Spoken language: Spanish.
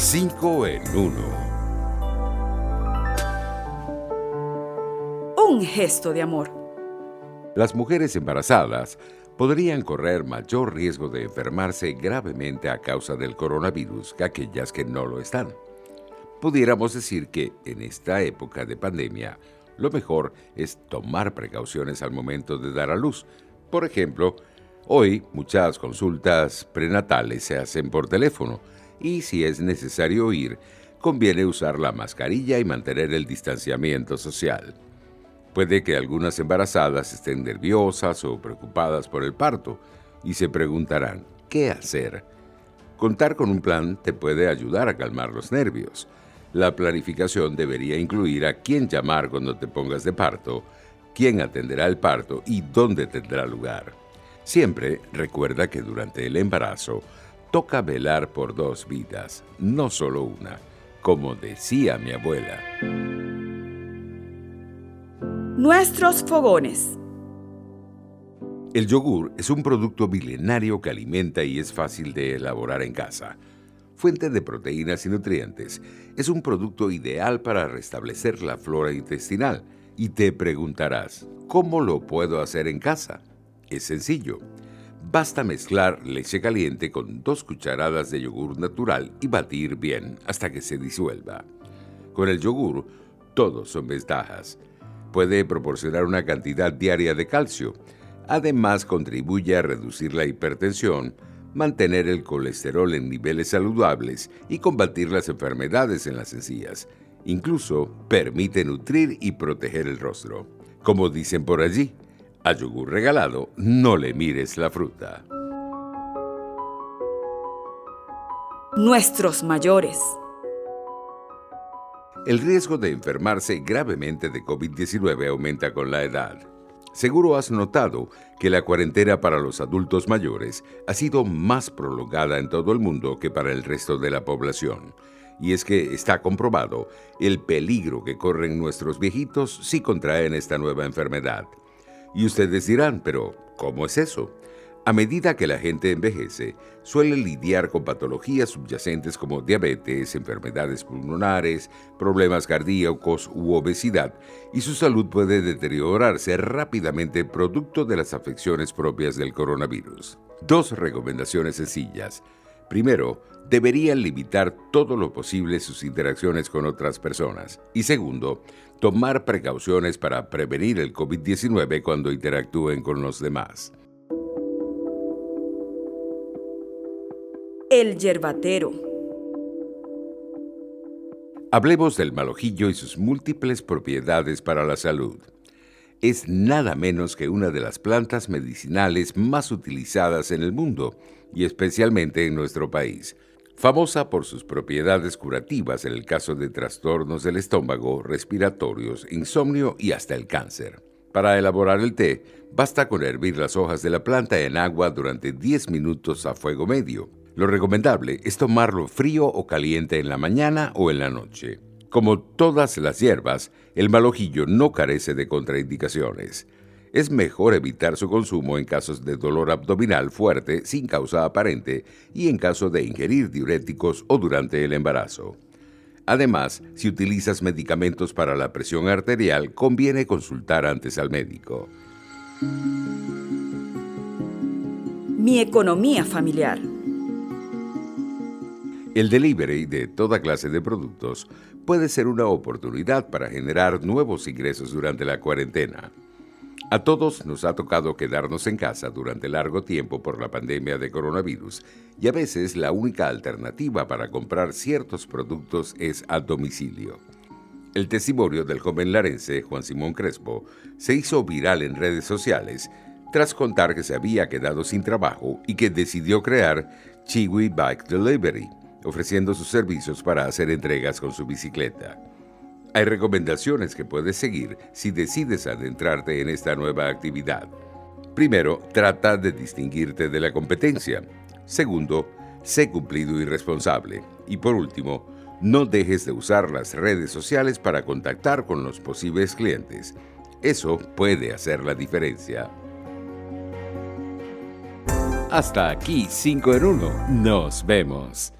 5 en 1. Un gesto de amor. Las mujeres embarazadas podrían correr mayor riesgo de enfermarse gravemente a causa del coronavirus que aquellas que no lo están. Pudiéramos decir que en esta época de pandemia, lo mejor es tomar precauciones al momento de dar a luz. Por ejemplo, hoy muchas consultas prenatales se hacen por teléfono y si es necesario ir, conviene usar la mascarilla y mantener el distanciamiento social. Puede que algunas embarazadas estén nerviosas o preocupadas por el parto y se preguntarán, ¿qué hacer? Contar con un plan te puede ayudar a calmar los nervios. La planificación debería incluir a quién llamar cuando te pongas de parto, quién atenderá el parto y dónde tendrá lugar. Siempre recuerda que durante el embarazo toca velar por dos vidas, no solo una, como decía mi abuela. Nuestros fogones. El yogur es un producto milenario que alimenta y es fácil de elaborar en casa. Fuente de proteínas y nutrientes, es un producto ideal para restablecer la flora intestinal. Y te preguntarás, ¿cómo lo puedo hacer en casa? Es sencillo. Basta mezclar leche caliente con dos cucharadas de yogur natural y batir bien hasta que se disuelva. Con el yogur, todos son ventajas. Puede proporcionar una cantidad diaria de calcio. Además, contribuye a reducir la hipertensión, mantener el colesterol en niveles saludables y combatir las enfermedades en las encías. Incluso permite nutrir y proteger el rostro. Como dicen por allí, a yogur regalado no le mires la fruta. Nuestros mayores. El riesgo de enfermarse gravemente de COVID-19 aumenta con la edad. Seguro has notado que la cuarentena para los adultos mayores ha sido más prolongada en todo el mundo que para el resto de la población. Y es que está comprobado el peligro que corren nuestros viejitos si contraen esta nueva enfermedad. Y ustedes dirán, pero ¿cómo es eso? A medida que la gente envejece, suele lidiar con patologías subyacentes como diabetes, enfermedades pulmonares, problemas cardíacos u obesidad, y su salud puede deteriorarse rápidamente producto de las afecciones propias del coronavirus. Dos recomendaciones sencillas. Primero, deberían limitar todo lo posible sus interacciones con otras personas. Y segundo, tomar precauciones para prevenir el COVID-19 cuando interactúen con los demás. El yerbatero. Hablemos del malojillo y sus múltiples propiedades para la salud. Es nada menos que una de las plantas medicinales más utilizadas en el mundo y especialmente en nuestro país, famosa por sus propiedades curativas en el caso de trastornos del estómago, respiratorios, insomnio y hasta el cáncer. Para elaborar el té, basta con hervir las hojas de la planta en agua durante 10 minutos a fuego medio. Lo recomendable es tomarlo frío o caliente en la mañana o en la noche. Como todas las hierbas, el malojillo no carece de contraindicaciones es mejor evitar su consumo en casos de dolor abdominal fuerte sin causa aparente y en caso de ingerir diuréticos o durante el embarazo. Además, si utilizas medicamentos para la presión arterial, conviene consultar antes al médico. Mi economía familiar. El delivery de toda clase de productos puede ser una oportunidad para generar nuevos ingresos durante la cuarentena. A todos nos ha tocado quedarnos en casa durante largo tiempo por la pandemia de coronavirus y a veces la única alternativa para comprar ciertos productos es a domicilio. El testimonio del joven larense Juan Simón Crespo se hizo viral en redes sociales tras contar que se había quedado sin trabajo y que decidió crear Chiwi Bike Delivery, ofreciendo sus servicios para hacer entregas con su bicicleta. Hay recomendaciones que puedes seguir si decides adentrarte en esta nueva actividad. Primero, trata de distinguirte de la competencia. Segundo, sé cumplido y responsable. Y por último, no dejes de usar las redes sociales para contactar con los posibles clientes. Eso puede hacer la diferencia. Hasta aquí 5 en 1. Nos vemos.